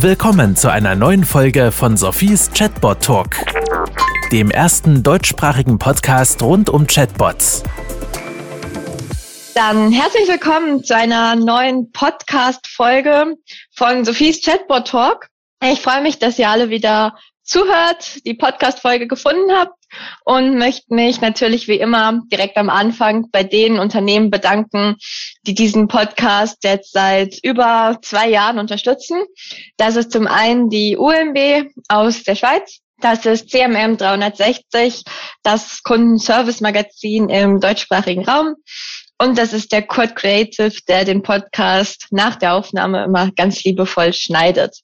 Willkommen zu einer neuen Folge von Sophies Chatbot Talk, dem ersten deutschsprachigen Podcast rund um Chatbots. Dann herzlich willkommen zu einer neuen Podcast-Folge von Sophies Chatbot Talk. Ich freue mich, dass ihr alle wieder zuhört, die Podcast-Folge gefunden habt und möchte mich natürlich wie immer direkt am Anfang bei den Unternehmen bedanken, die diesen Podcast jetzt seit über zwei Jahren unterstützen. Das ist zum einen die UMB aus der Schweiz. Das ist CMM 360, das Kundenservice-Magazin im deutschsprachigen Raum. Und das ist der Kurt Creative, der den Podcast nach der Aufnahme immer ganz liebevoll schneidet.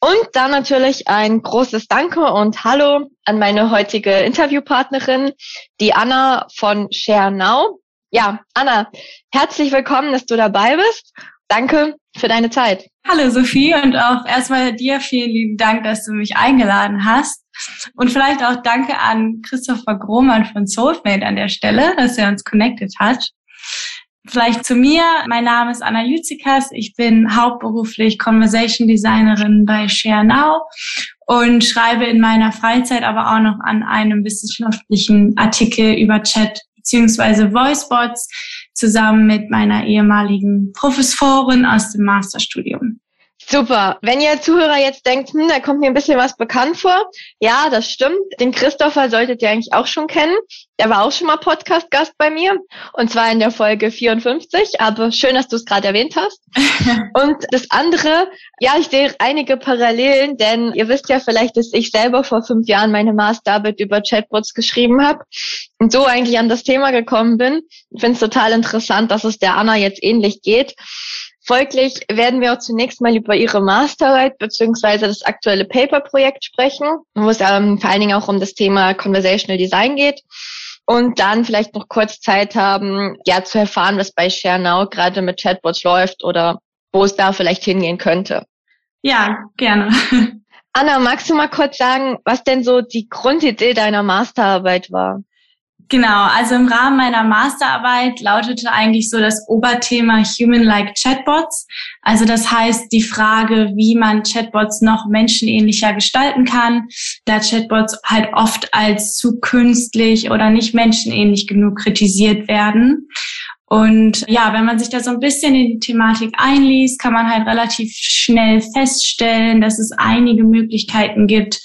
Und dann natürlich ein großes Danke und Hallo an meine heutige Interviewpartnerin, die Anna von ShareNow. Ja, Anna, herzlich willkommen, dass du dabei bist. Danke für deine Zeit. Hallo Sophie und auch erstmal dir vielen lieben Dank, dass du mich eingeladen hast. Und vielleicht auch danke an Christopher Grohmann von Soulmate an der Stelle, dass er uns connected hat. Vielleicht zu mir. Mein Name ist Anna Jutzikas. Ich bin hauptberuflich Conversation Designerin bei ShareNow und schreibe in meiner Freizeit aber auch noch an einem wissenschaftlichen Artikel über Chat beziehungsweise Voicebots zusammen mit meiner ehemaligen Professorin aus dem Masterstudium. Super. Wenn ihr Zuhörer jetzt denkt, hm, da kommt mir ein bisschen was bekannt vor. Ja, das stimmt. Den Christopher solltet ihr eigentlich auch schon kennen. Der war auch schon mal Podcast-Gast bei mir. Und zwar in der Folge 54. Aber schön, dass du es gerade erwähnt hast. und das andere, ja, ich sehe einige Parallelen, denn ihr wisst ja vielleicht, dass ich selber vor fünf Jahren meine Masterarbeit über Chatbots geschrieben habe und so eigentlich an das Thema gekommen bin. Ich finde es total interessant, dass es der Anna jetzt ähnlich geht. Folglich werden wir auch zunächst mal über Ihre Masterarbeit beziehungsweise das aktuelle Paper-Projekt sprechen, wo es ähm, vor allen Dingen auch um das Thema Conversational Design geht. Und dann vielleicht noch kurz Zeit haben, ja, zu erfahren, was bei ShareNow gerade mit Chatbots läuft oder wo es da vielleicht hingehen könnte. Ja, gerne. Anna, magst du mal kurz sagen, was denn so die Grundidee deiner Masterarbeit war? Genau, also im Rahmen meiner Masterarbeit lautete eigentlich so das Oberthema Human-like Chatbots. Also das heißt die Frage, wie man Chatbots noch menschenähnlicher gestalten kann, da Chatbots halt oft als zu künstlich oder nicht menschenähnlich genug kritisiert werden. Und ja, wenn man sich da so ein bisschen in die Thematik einliest, kann man halt relativ schnell feststellen, dass es einige Möglichkeiten gibt,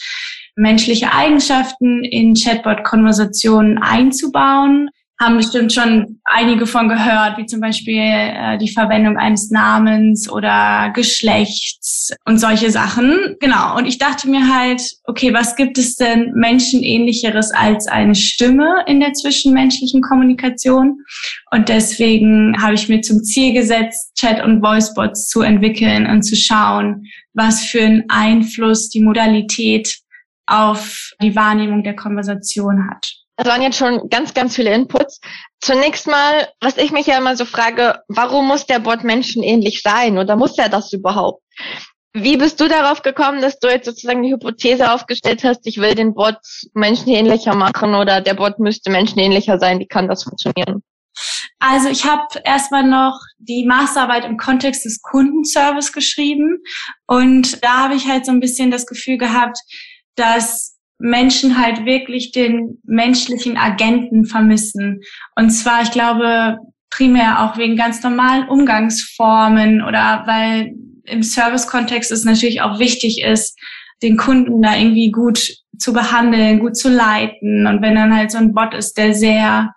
menschliche Eigenschaften in Chatbot-Konversationen einzubauen. Haben bestimmt schon einige von gehört, wie zum Beispiel äh, die Verwendung eines Namens oder Geschlechts und solche Sachen. Genau. Und ich dachte mir halt, okay, was gibt es denn Menschenähnlicheres als eine Stimme in der zwischenmenschlichen Kommunikation? Und deswegen habe ich mir zum Ziel gesetzt, Chat- und Voicebots zu entwickeln und zu schauen, was für einen Einfluss die Modalität auf die Wahrnehmung der Konversation hat. Das waren jetzt schon ganz, ganz viele Inputs. Zunächst mal, was ich mich ja immer so frage, warum muss der Bot menschenähnlich sein oder muss er das überhaupt? Wie bist du darauf gekommen, dass du jetzt sozusagen die Hypothese aufgestellt hast, ich will den Bot menschenähnlicher machen oder der Bot müsste menschenähnlicher sein? Wie kann das funktionieren? Also ich habe erstmal noch die Masterarbeit im Kontext des Kundenservice geschrieben und da habe ich halt so ein bisschen das Gefühl gehabt, dass Menschen halt wirklich den menschlichen Agenten vermissen. Und zwar, ich glaube, primär auch wegen ganz normalen Umgangsformen oder weil im Service-Kontext es natürlich auch wichtig ist, den Kunden da irgendwie gut zu behandeln, gut zu leiten. Und wenn dann halt so ein Bot ist, der sehr,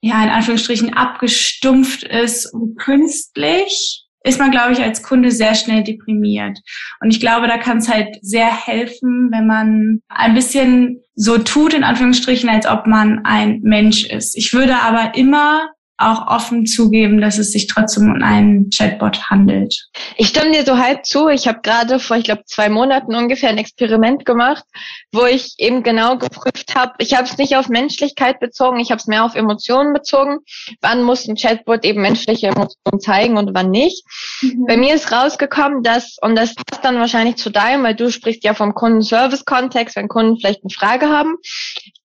ja, in Anführungsstrichen abgestumpft ist und künstlich, ist man, glaube ich, als Kunde sehr schnell deprimiert. Und ich glaube, da kann es halt sehr helfen, wenn man ein bisschen so tut, in Anführungsstrichen, als ob man ein Mensch ist. Ich würde aber immer auch offen zugeben, dass es sich trotzdem um einen Chatbot handelt. Ich stimme dir so halb zu. Ich habe gerade vor, ich glaube, zwei Monaten ungefähr ein Experiment gemacht, wo ich eben genau geprüft habe. Ich habe es nicht auf Menschlichkeit bezogen, ich habe es mehr auf Emotionen bezogen. Wann muss ein Chatbot eben menschliche Emotionen zeigen und wann nicht? Mhm. Bei mir ist rausgekommen, dass, und das passt dann wahrscheinlich zu deinem, weil du sprichst ja vom Kundenservice-Kontext, wenn Kunden vielleicht eine Frage haben,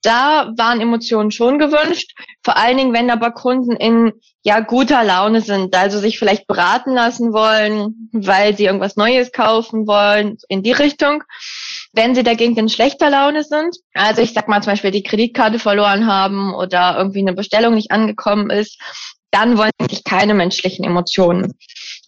da waren Emotionen schon gewünscht. Vor allen Dingen, wenn aber Kunden in ja guter Laune sind, also sich vielleicht beraten lassen wollen, weil sie irgendwas Neues kaufen wollen, in die Richtung. Wenn sie dagegen in schlechter Laune sind, also ich sag mal zum Beispiel die Kreditkarte verloren haben oder irgendwie eine Bestellung nicht angekommen ist, dann wollen sich keine menschlichen Emotionen.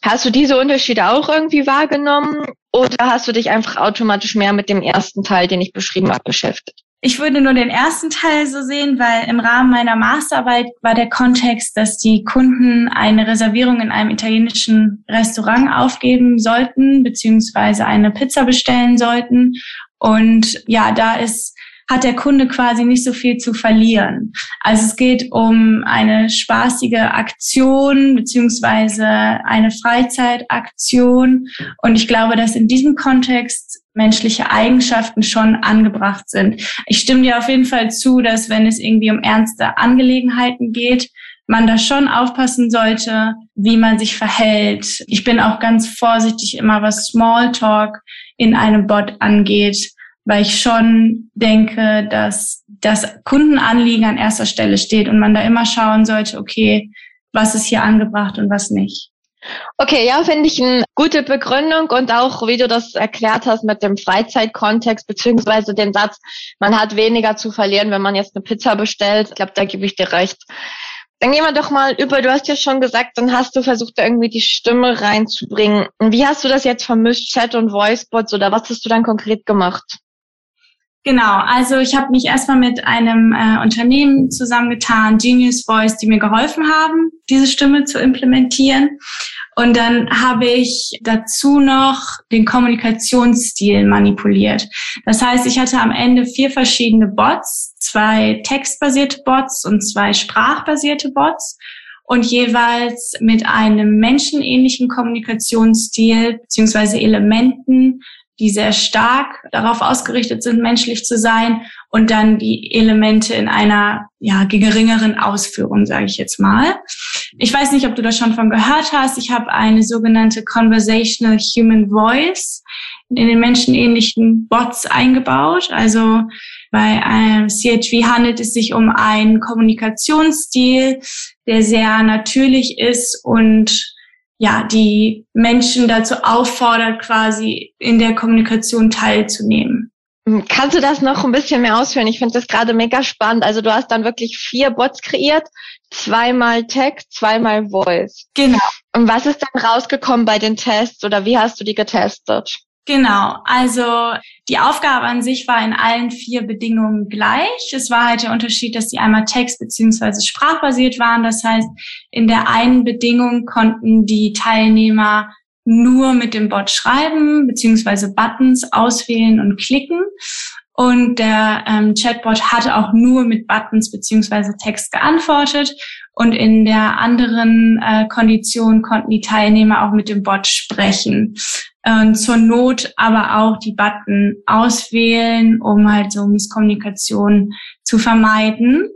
Hast du diese Unterschiede auch irgendwie wahrgenommen oder hast du dich einfach automatisch mehr mit dem ersten Teil, den ich beschrieben habe, beschäftigt? Ich würde nur den ersten Teil so sehen, weil im Rahmen meiner Masterarbeit war der Kontext, dass die Kunden eine Reservierung in einem italienischen Restaurant aufgeben sollten, beziehungsweise eine Pizza bestellen sollten. Und ja, da ist hat der Kunde quasi nicht so viel zu verlieren. Also es geht um eine spaßige Aktion beziehungsweise eine Freizeitaktion. Und ich glaube, dass in diesem Kontext menschliche Eigenschaften schon angebracht sind. Ich stimme dir auf jeden Fall zu, dass wenn es irgendwie um ernste Angelegenheiten geht, man da schon aufpassen sollte, wie man sich verhält. Ich bin auch ganz vorsichtig immer, was Smalltalk in einem Bot angeht weil ich schon denke, dass das Kundenanliegen an erster Stelle steht und man da immer schauen sollte, okay, was ist hier angebracht und was nicht. Okay, ja, finde ich eine gute Begründung und auch, wie du das erklärt hast mit dem Freizeitkontext, beziehungsweise den Satz, man hat weniger zu verlieren, wenn man jetzt eine Pizza bestellt. Ich glaube, da gebe ich dir recht. Dann gehen wir doch mal über, du hast ja schon gesagt, dann hast du versucht, irgendwie die Stimme reinzubringen. Wie hast du das jetzt vermischt, Chat und Voicebots oder was hast du dann konkret gemacht? Genau, also ich habe mich erstmal mit einem äh, Unternehmen zusammengetan, Genius Voice, die mir geholfen haben, diese Stimme zu implementieren. Und dann habe ich dazu noch den Kommunikationsstil manipuliert. Das heißt, ich hatte am Ende vier verschiedene Bots, zwei textbasierte Bots und zwei sprachbasierte Bots und jeweils mit einem menschenähnlichen Kommunikationsstil beziehungsweise Elementen die sehr stark darauf ausgerichtet sind, menschlich zu sein und dann die Elemente in einer ja geringeren Ausführung, sage ich jetzt mal. Ich weiß nicht, ob du das schon von gehört hast. Ich habe eine sogenannte Conversational Human Voice in den menschenähnlichen Bots eingebaut. Also bei einem CHV handelt es sich um einen Kommunikationsstil, der sehr natürlich ist und ja, die Menschen dazu auffordert, quasi in der Kommunikation teilzunehmen. Hm, kannst du das noch ein bisschen mehr ausführen? Ich finde das gerade mega spannend. Also du hast dann wirklich vier Bots kreiert, zweimal Text, zweimal Voice. Genau. Und was ist dann rausgekommen bei den Tests oder wie hast du die getestet? Genau, also die Aufgabe an sich war in allen vier Bedingungen gleich. Es war halt der Unterschied, dass die einmal text- beziehungsweise sprachbasiert waren. Das heißt, in der einen Bedingung konnten die Teilnehmer nur mit dem Bot schreiben beziehungsweise Buttons auswählen und klicken. Und der ähm, Chatbot hatte auch nur mit Buttons beziehungsweise Text geantwortet. Und in der anderen äh, Kondition konnten die Teilnehmer auch mit dem Bot sprechen äh, zur Not aber auch die Button auswählen, um halt so Misskommunikation zu vermeiden.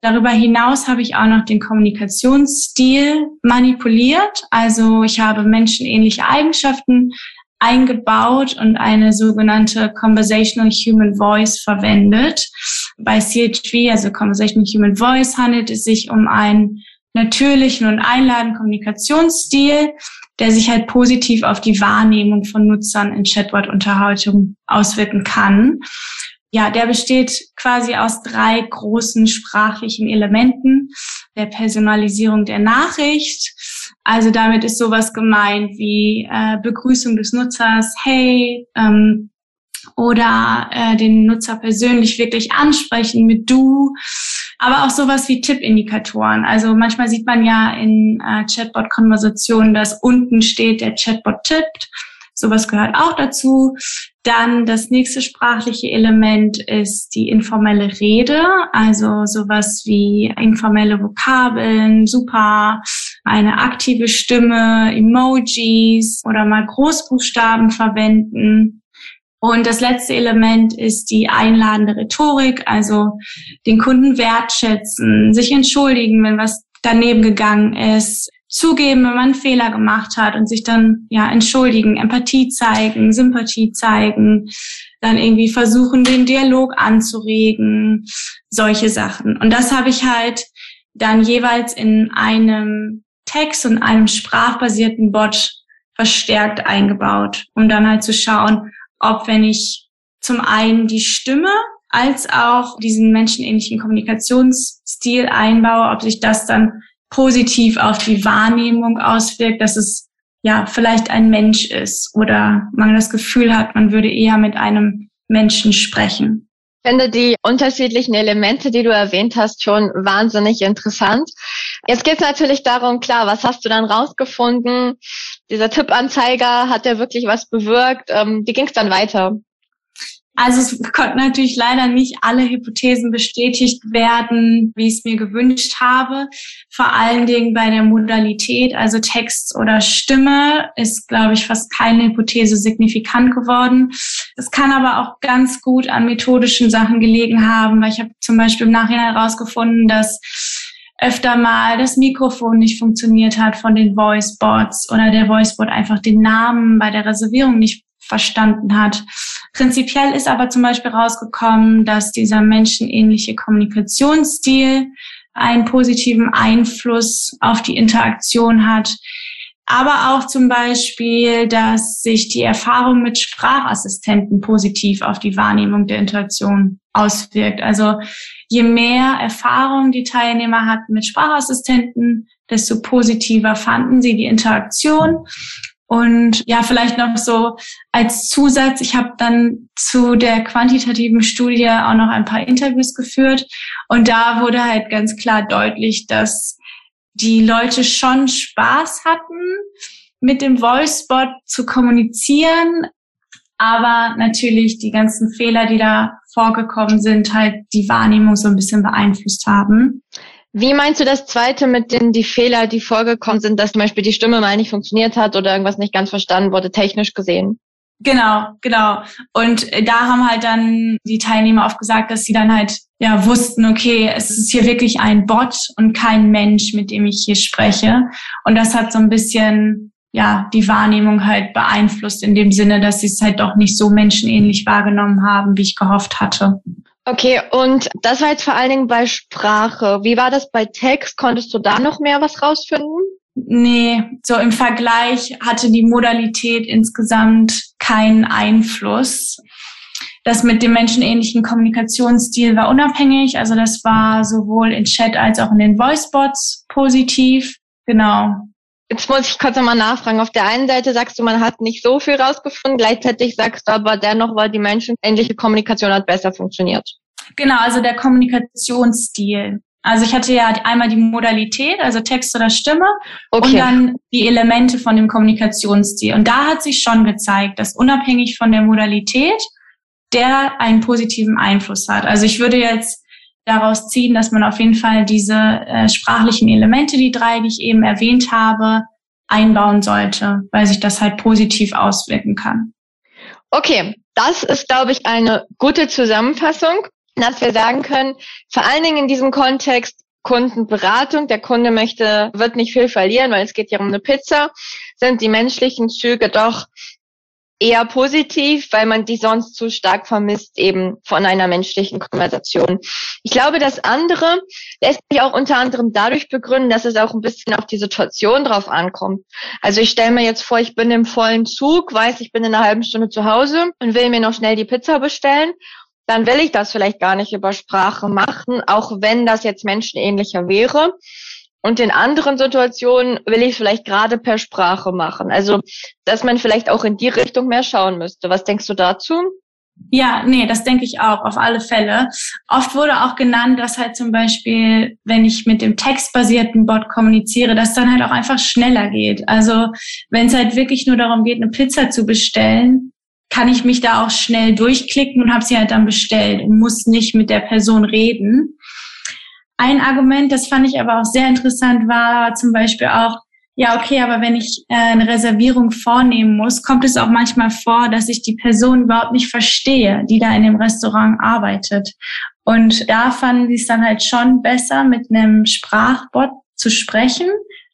Darüber hinaus habe ich auch noch den Kommunikationsstil manipuliert. Also ich habe menschenähnliche Eigenschaften eingebaut und eine sogenannte Conversational Human Voice verwendet. Bei CHV, also Conversational Human Voice, handelt es sich um einen natürlichen und einladenden Kommunikationsstil, der sich halt positiv auf die Wahrnehmung von Nutzern in Chatbot-Unterhaltung auswirken kann. Ja, der besteht quasi aus drei großen sprachlichen Elementen. Der Personalisierung der Nachricht. Also damit ist sowas gemeint wie äh, Begrüßung des Nutzers, hey, ähm, oder äh, den Nutzer persönlich wirklich ansprechen mit du, aber auch sowas wie Tippindikatoren. Also manchmal sieht man ja in äh, Chatbot-Konversationen, dass unten steht, der Chatbot tippt. Sowas gehört auch dazu. Dann das nächste sprachliche Element ist die informelle Rede, also sowas wie informelle Vokabeln, super, eine aktive Stimme, Emojis oder mal Großbuchstaben verwenden. Und das letzte Element ist die einladende Rhetorik, also den Kunden wertschätzen, sich entschuldigen, wenn was daneben gegangen ist, zugeben, wenn man einen Fehler gemacht hat und sich dann ja entschuldigen, Empathie zeigen, Sympathie zeigen, dann irgendwie versuchen, den Dialog anzuregen, solche Sachen. Und das habe ich halt dann jeweils in einem Text und einem sprachbasierten Bot verstärkt eingebaut, um dann halt zu schauen, ob wenn ich zum einen die Stimme als auch diesen menschenähnlichen Kommunikationsstil einbaue, ob sich das dann positiv auf die Wahrnehmung auswirkt, dass es ja vielleicht ein Mensch ist oder man das Gefühl hat, man würde eher mit einem Menschen sprechen. Ich finde die unterschiedlichen Elemente, die du erwähnt hast, schon wahnsinnig interessant. Jetzt geht es natürlich darum, klar, was hast du dann rausgefunden? Dieser Tippanzeiger hat ja wirklich was bewirkt. Ähm, wie ging es dann weiter? Also es konnten natürlich leider nicht alle Hypothesen bestätigt werden, wie ich es mir gewünscht habe. Vor allen Dingen bei der Modalität, also Text oder Stimme, ist, glaube ich, fast keine Hypothese signifikant geworden. Es kann aber auch ganz gut an methodischen Sachen gelegen haben, weil ich habe zum Beispiel im Nachhinein herausgefunden, dass öfter mal das Mikrofon nicht funktioniert hat von den Voicebots oder der Voicebot einfach den Namen bei der Reservierung nicht verstanden hat. Prinzipiell ist aber zum Beispiel rausgekommen, dass dieser menschenähnliche Kommunikationsstil einen positiven Einfluss auf die Interaktion hat. Aber auch zum Beispiel, dass sich die Erfahrung mit Sprachassistenten positiv auf die Wahrnehmung der Interaktion auswirkt. Also je mehr Erfahrung die Teilnehmer hatten mit Sprachassistenten, desto positiver fanden sie die Interaktion und ja, vielleicht noch so als Zusatz, ich habe dann zu der quantitativen Studie auch noch ein paar Interviews geführt und da wurde halt ganz klar deutlich, dass die Leute schon Spaß hatten, mit dem Voicebot zu kommunizieren, aber natürlich die ganzen Fehler, die da vorgekommen sind, halt die Wahrnehmung so ein bisschen beeinflusst haben. Wie meinst du das zweite mit den die Fehler, die vorgekommen sind, dass zum Beispiel die Stimme mal nicht funktioniert hat oder irgendwas nicht ganz verstanden wurde, technisch gesehen? Genau, genau. Und da haben halt dann die Teilnehmer oft gesagt, dass sie dann halt ja wussten, okay, es ist hier wirklich ein Bot und kein Mensch, mit dem ich hier spreche. Und das hat so ein bisschen ja die Wahrnehmung halt beeinflusst in dem Sinne, dass sie es halt doch nicht so menschenähnlich wahrgenommen haben, wie ich gehofft hatte. Okay, und das war jetzt vor allen Dingen bei Sprache. Wie war das bei Text? Konntest du da noch mehr was rausfinden? Nee, so im Vergleich hatte die Modalität insgesamt keinen Einfluss. Das mit dem menschenähnlichen Kommunikationsstil war unabhängig. Also das war sowohl in Chat als auch in den Voicebots positiv. Genau. Jetzt muss ich kurz nochmal nachfragen. Auf der einen Seite sagst du, man hat nicht so viel rausgefunden, gleichzeitig sagst du aber dennoch, weil die menschenähnliche Kommunikation hat besser funktioniert. Genau, also der Kommunikationsstil. Also ich hatte ja einmal die Modalität, also Text oder Stimme, okay. und dann die Elemente von dem Kommunikationsstil. Und da hat sich schon gezeigt, dass unabhängig von der Modalität der einen positiven Einfluss hat. Also ich würde jetzt daraus ziehen, dass man auf jeden Fall diese äh, sprachlichen Elemente, die drei, die ich eben erwähnt habe, einbauen sollte, weil sich das halt positiv auswirken kann. Okay, das ist, glaube ich, eine gute Zusammenfassung, dass wir sagen können, vor allen Dingen in diesem Kontext Kundenberatung, der Kunde möchte, wird nicht viel verlieren, weil es geht ja um eine Pizza, sind die menschlichen Züge doch eher positiv, weil man die sonst zu stark vermisst eben von einer menschlichen Konversation. Ich glaube, das andere lässt sich auch unter anderem dadurch begründen, dass es auch ein bisschen auf die Situation drauf ankommt. Also ich stelle mir jetzt vor, ich bin im vollen Zug, weiß, ich bin in einer halben Stunde zu Hause und will mir noch schnell die Pizza bestellen. Dann will ich das vielleicht gar nicht über Sprache machen, auch wenn das jetzt menschenähnlicher wäre. Und in anderen Situationen will ich vielleicht gerade per Sprache machen. Also, dass man vielleicht auch in die Richtung mehr schauen müsste. Was denkst du dazu? Ja, nee, das denke ich auch, auf alle Fälle. Oft wurde auch genannt, dass halt zum Beispiel, wenn ich mit dem textbasierten Bot kommuniziere, dass dann halt auch einfach schneller geht. Also wenn es halt wirklich nur darum geht, eine Pizza zu bestellen, kann ich mich da auch schnell durchklicken und habe sie halt dann bestellt und muss nicht mit der Person reden. Ein Argument, das fand ich aber auch sehr interessant, war zum Beispiel auch, ja, okay, aber wenn ich äh, eine Reservierung vornehmen muss, kommt es auch manchmal vor, dass ich die Person überhaupt nicht verstehe, die da in dem Restaurant arbeitet. Und da fanden sie es dann halt schon besser, mit einem Sprachbot zu sprechen,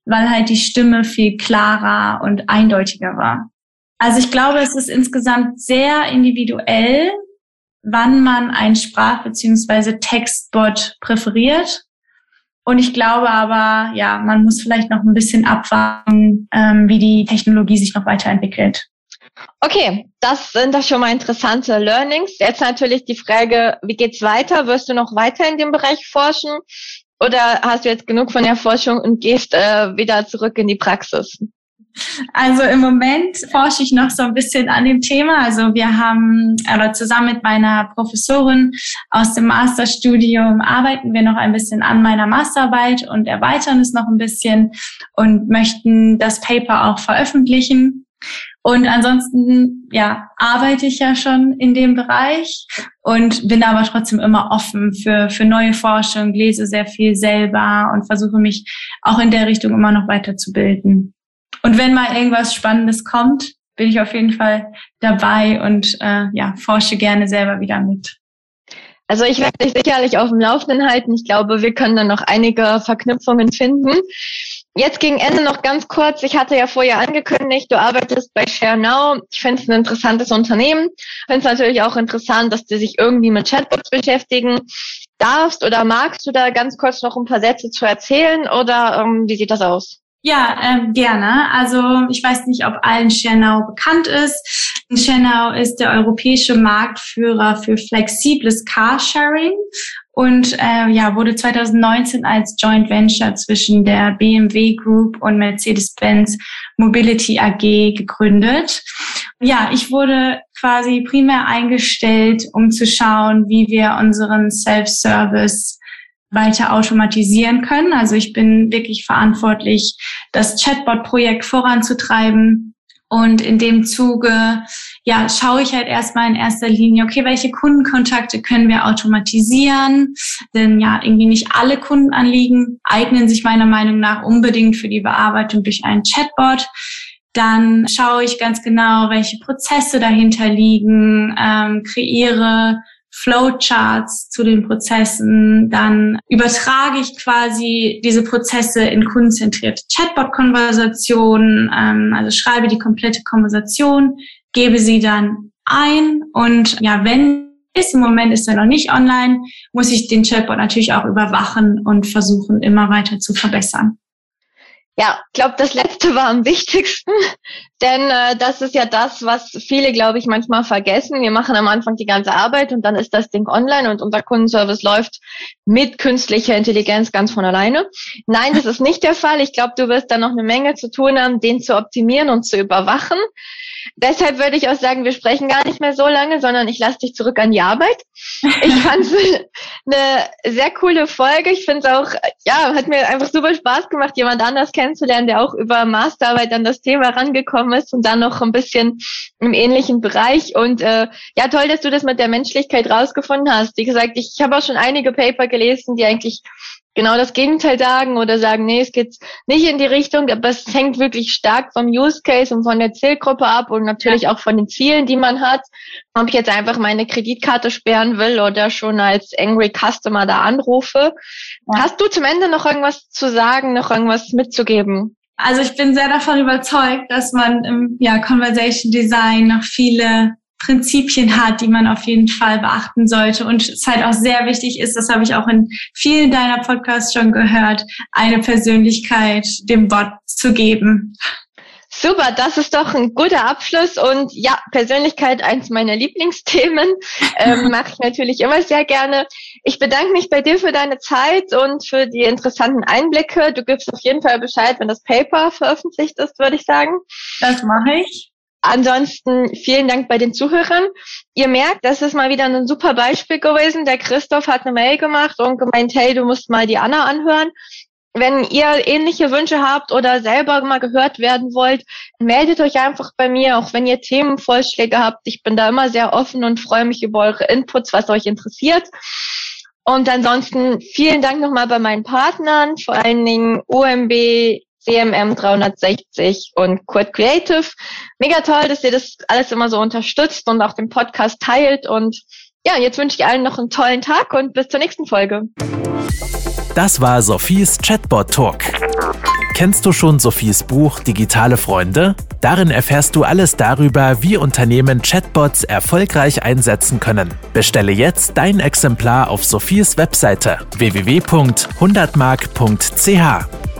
weil halt die Stimme viel klarer und eindeutiger war. Also ich glaube, es ist insgesamt sehr individuell, wann man ein Sprach- bzw. Textbot präferiert. Und ich glaube aber, ja, man muss vielleicht noch ein bisschen abwarten, ähm, wie die Technologie sich noch weiterentwickelt. Okay, das sind doch schon mal interessante Learnings. Jetzt natürlich die Frage, wie geht's weiter? Wirst du noch weiter in dem Bereich forschen? Oder hast du jetzt genug von der Forschung und gehst äh, wieder zurück in die Praxis? Also im Moment forsche ich noch so ein bisschen an dem Thema. Also wir haben, aber zusammen mit meiner Professorin aus dem Masterstudium arbeiten wir noch ein bisschen an meiner Masterarbeit und erweitern es noch ein bisschen und möchten das Paper auch veröffentlichen. Und ansonsten, ja, arbeite ich ja schon in dem Bereich und bin aber trotzdem immer offen für, für neue Forschung, lese sehr viel selber und versuche mich auch in der Richtung immer noch weiterzubilden. Und wenn mal irgendwas Spannendes kommt, bin ich auf jeden Fall dabei und äh, ja, forsche gerne selber wieder mit. Also ich werde dich sicherlich auf dem Laufenden halten. Ich glaube, wir können dann noch einige Verknüpfungen finden. Jetzt gegen Ende noch ganz kurz. Ich hatte ja vorher angekündigt, du arbeitest bei ShareNow. Ich finde es ein interessantes Unternehmen. Ich finde es natürlich auch interessant, dass du dich irgendwie mit Chatbots beschäftigen darfst oder magst du da ganz kurz noch ein paar Sätze zu erzählen oder ähm, wie sieht das aus? Ja, ähm, gerne. Also ich weiß nicht, ob allen Schernau bekannt ist. Schernau ist der europäische Marktführer für flexibles Carsharing und äh, ja, wurde 2019 als Joint Venture zwischen der BMW Group und Mercedes-Benz Mobility AG gegründet. Ja, ich wurde quasi primär eingestellt, um zu schauen, wie wir unseren Self-Service weiter automatisieren können. Also ich bin wirklich verantwortlich, das Chatbot-Projekt voranzutreiben. Und in dem Zuge, ja, schaue ich halt erstmal in erster Linie, okay, welche Kundenkontakte können wir automatisieren? Denn ja, irgendwie nicht alle Kundenanliegen eignen sich meiner Meinung nach unbedingt für die Bearbeitung durch einen Chatbot. Dann schaue ich ganz genau, welche Prozesse dahinter liegen, ähm, kreiere Flowcharts zu den Prozessen, dann übertrage ich quasi diese Prozesse in kundenzentrierte Chatbot-Konversationen, ähm, also schreibe die komplette Konversation, gebe sie dann ein und ja, wenn ist im Moment ist er noch nicht online, muss ich den Chatbot natürlich auch überwachen und versuchen, immer weiter zu verbessern. Ja, ich glaube, das letzte war am wichtigsten, denn äh, das ist ja das, was viele, glaube ich, manchmal vergessen. Wir machen am Anfang die ganze Arbeit und dann ist das Ding online und unser Kundenservice läuft mit künstlicher Intelligenz ganz von alleine. Nein, das ist nicht der Fall. Ich glaube, du wirst da noch eine Menge zu tun haben, den zu optimieren und zu überwachen. Deshalb würde ich auch sagen, wir sprechen gar nicht mehr so lange, sondern ich lasse dich zurück an die Arbeit. Ich fand es eine sehr coole Folge. Ich finde es auch, ja, hat mir einfach super Spaß gemacht, jemand anders kennenzulernen, der auch über Masterarbeit an das Thema rangekommen ist und dann noch ein bisschen im ähnlichen Bereich. Und äh, ja, toll, dass du das mit der Menschlichkeit rausgefunden hast. Wie gesagt, ich, ich habe auch schon einige Paper gelesen, die eigentlich genau das Gegenteil sagen oder sagen, nee, es geht nicht in die Richtung, aber es hängt wirklich stark vom Use Case und von der Zielgruppe ab und natürlich auch von den Zielen, die man hat. Ob ich jetzt einfach meine Kreditkarte sperren will oder schon als Angry Customer da anrufe. Ja. Hast du zum Ende noch irgendwas zu sagen, noch irgendwas mitzugeben? Also ich bin sehr davon überzeugt, dass man im ja, Conversation Design noch viele Prinzipien hat, die man auf jeden Fall beachten sollte. Und es halt auch sehr wichtig ist, das habe ich auch in vielen deiner Podcasts schon gehört, eine Persönlichkeit dem Bot zu geben. Super, das ist doch ein guter Abschluss und ja, Persönlichkeit eins meiner Lieblingsthemen, ähm, mache ich natürlich immer sehr gerne. Ich bedanke mich bei dir für deine Zeit und für die interessanten Einblicke. Du gibst auf jeden Fall Bescheid, wenn das Paper veröffentlicht ist, würde ich sagen. Das mache ich. Ansonsten vielen Dank bei den Zuhörern. Ihr merkt, das ist mal wieder ein super Beispiel gewesen. Der Christoph hat eine Mail gemacht und gemeint, hey, du musst mal die Anna anhören. Wenn ihr ähnliche Wünsche habt oder selber mal gehört werden wollt, meldet euch einfach bei mir, auch wenn ihr Themenvorschläge habt. Ich bin da immer sehr offen und freue mich über eure Inputs, was euch interessiert. Und ansonsten vielen Dank nochmal bei meinen Partnern, vor allen Dingen UMB, CMM 360 und Quid Creative. Mega toll, dass ihr das alles immer so unterstützt und auch den Podcast teilt. Und ja, jetzt wünsche ich allen noch einen tollen Tag und bis zur nächsten Folge. Das war Sophies Chatbot Talk. Kennst du schon Sophies Buch Digitale Freunde? Darin erfährst du alles darüber, wie Unternehmen Chatbots erfolgreich einsetzen können. Bestelle jetzt dein Exemplar auf Sophies Webseite www.100mark.ch.